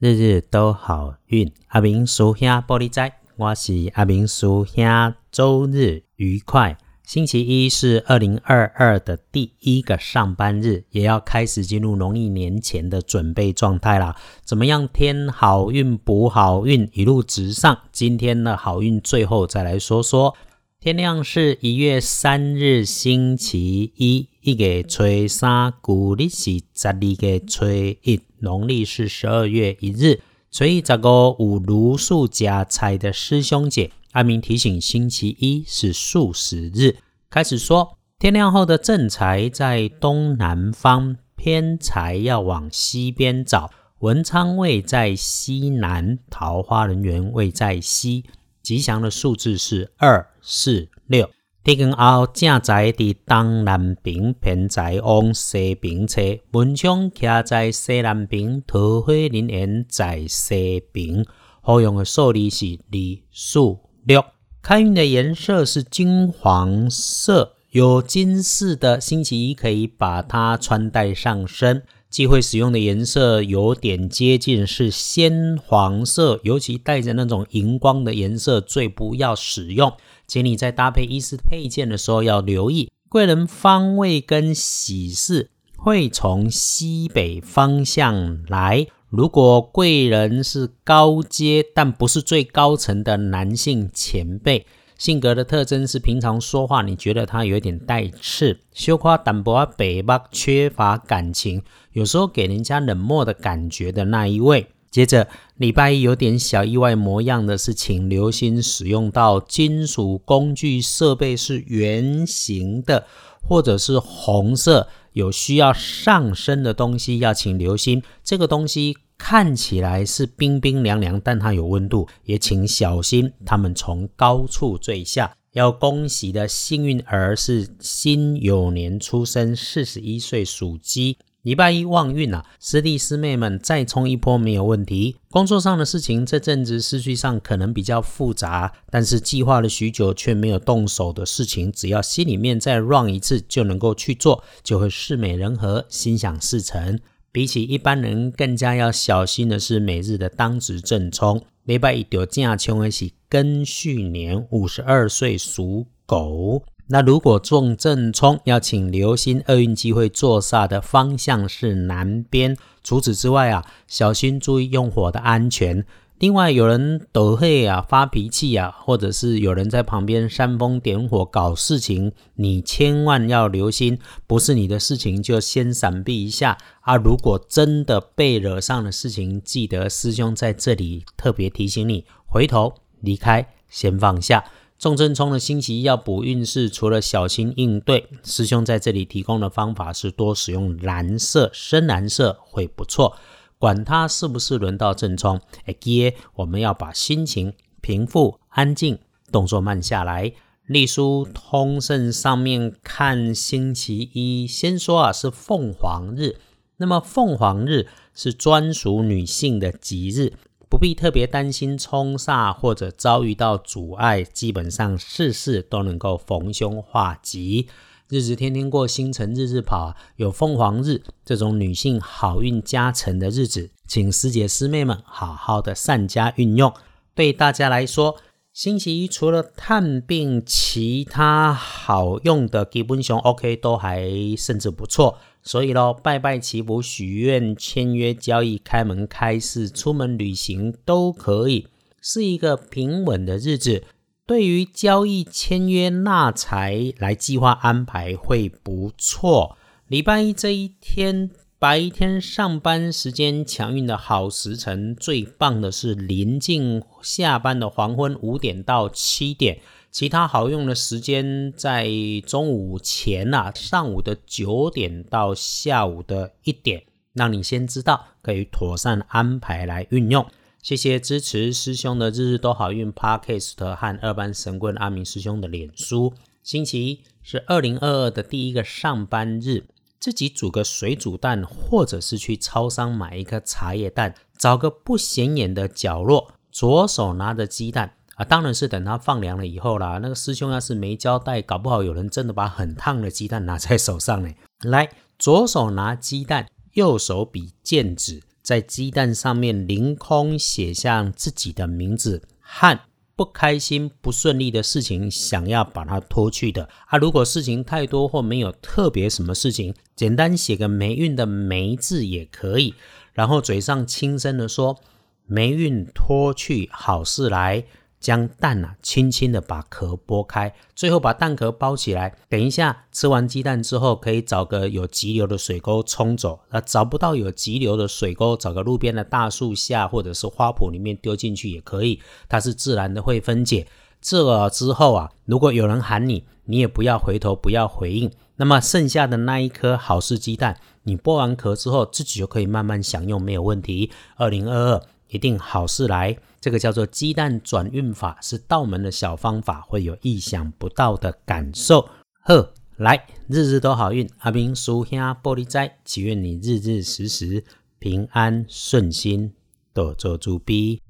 日日都好运。阿明叔兄玻璃仔，我是阿明叔兄。周日愉快。星期一是二零二二的第一个上班日，也要开始进入农历年前的准备状态啦。怎么样天好运补好运，一路直上？今天的好运最后再来说说。天亮是一月三日，星期一，一月初三，古历是十二月初一，农历是十二月一日。所以这个五如素加财的师兄姐，阿明提醒：星期一是素食日。开始说，天亮后的正财在东南方，偏财要往西边找。文昌位在西南，桃花人缘位在西。吉祥的数字是二、四、六。天光后，正在伫东南平，偏在往西平车。文昌徛在西南平，桃花林园在西平。好用的数字是二、四、六。开运的颜色是金黄色，有金饰的星期一可以把它穿戴上身。忌讳使用的颜色有点接近是鲜黄色，尤其带着那种荧光的颜色最不要使用。请你在搭配衣饰配件的时候要留意，贵人方位跟喜事会从西北方向来。如果贵人是高阶但不是最高层的男性前辈。性格的特征是，平常说话你觉得他有点带刺，羞夸淡薄北巴，缺乏感情，有时候给人家冷漠的感觉的那一位。接着礼拜一有点小意外模样的是，请留心使用到金属工具设备是圆形的，或者是红色，有需要上升的东西要请留心这个东西。看起来是冰冰凉凉，但它有温度，也请小心。他们从高处坠下。要恭喜的幸运儿是辛酉年出生，四十一岁，属鸡。礼拜一旺运啊，师弟师妹们再冲一波没有问题。工作上的事情这阵子思绪上可能比较复杂，但是计划了许久却没有动手的事情，只要心里面再 run 一次就能够去做，就会事美人和，心想事成。比起一般人更加要小心的是每日的当值正冲。礼拜一丢正冲的是庚戌年，五十二岁属狗。那如果中正冲，要请留心厄运机会坐煞的方向是南边。除此之外啊，小心注意用火的安全。另外，有人抖黑啊、发脾气啊，或者是有人在旁边煽风点火搞事情，你千万要留心，不是你的事情就先闪避一下啊。如果真的被惹上的事情，记得师兄在这里特别提醒你，回头离开，先放下。重正冲的星期一要补运势，除了小心应对，师兄在这里提供的方法是多使用蓝色、深蓝色会不错。管他是不是轮到正冲，哎，爹，我们要把心情平复、安静，动作慢下来。隶书通胜上面看星期一，先说啊是凤凰日，那么凤凰日是专属女性的吉日，不必特别担心冲煞或者遭遇到阻碍，基本上事事都能够逢凶化吉。日子天天过，星辰日日跑，有凤凰日这种女性好运加成的日子，请师姐师妹们好好的善加运用。对大家来说，星期一除了探病，其他好用的基本上 OK 都还甚至不错。所以咯，拜拜祈福、许愿、签约交易、开门开市、出门旅行都可以，是一个平稳的日子。对于交易、签约、纳财来计划安排会不错。礼拜一这一天白天上班时间强运的好时辰，最棒的是临近下班的黄昏五点到七点。其他好用的时间在中午前啊，上午的九点到下午的一点，让你先知道，可以妥善安排来运用。谢谢支持师兄的日日都好运 Podcast 和二班神棍阿明师兄的脸书。星期一是二零二二的第一个上班日，自己煮个水煮蛋，或者是去超商买一颗茶叶蛋，找个不显眼的角落，左手拿着鸡蛋啊，当然是等它放凉了以后啦。那个师兄要是没交代，搞不好有人真的把很烫的鸡蛋拿在手上呢。来，左手拿鸡蛋，右手比剑指。在鸡蛋上面凌空写下自己的名字和不开心、不顺利的事情，想要把它脱去的啊。如果事情太多或没有特别什么事情，简单写个霉运的霉字也可以。然后嘴上轻声的说：“霉运脱去，好事来。”将蛋啊轻轻的把壳剥开，最后把蛋壳包起来。等一下吃完鸡蛋之后，可以找个有急流的水沟冲走。那找不到有急流的水沟，找个路边的大树下或者是花圃里面丢进去也可以，它是自然的会分解。这之后啊，如果有人喊你，你也不要回头，不要回应。那么剩下的那一颗好事鸡蛋，你剥完壳之后，自己就可以慢慢享用，没有问题。二零二二。一定好事来，这个叫做鸡蛋转运法，是道门的小方法，会有意想不到的感受。呵，来，日日都好运，阿明叔兄玻璃斋，祈愿你日日时时平安顺心，多做主逼。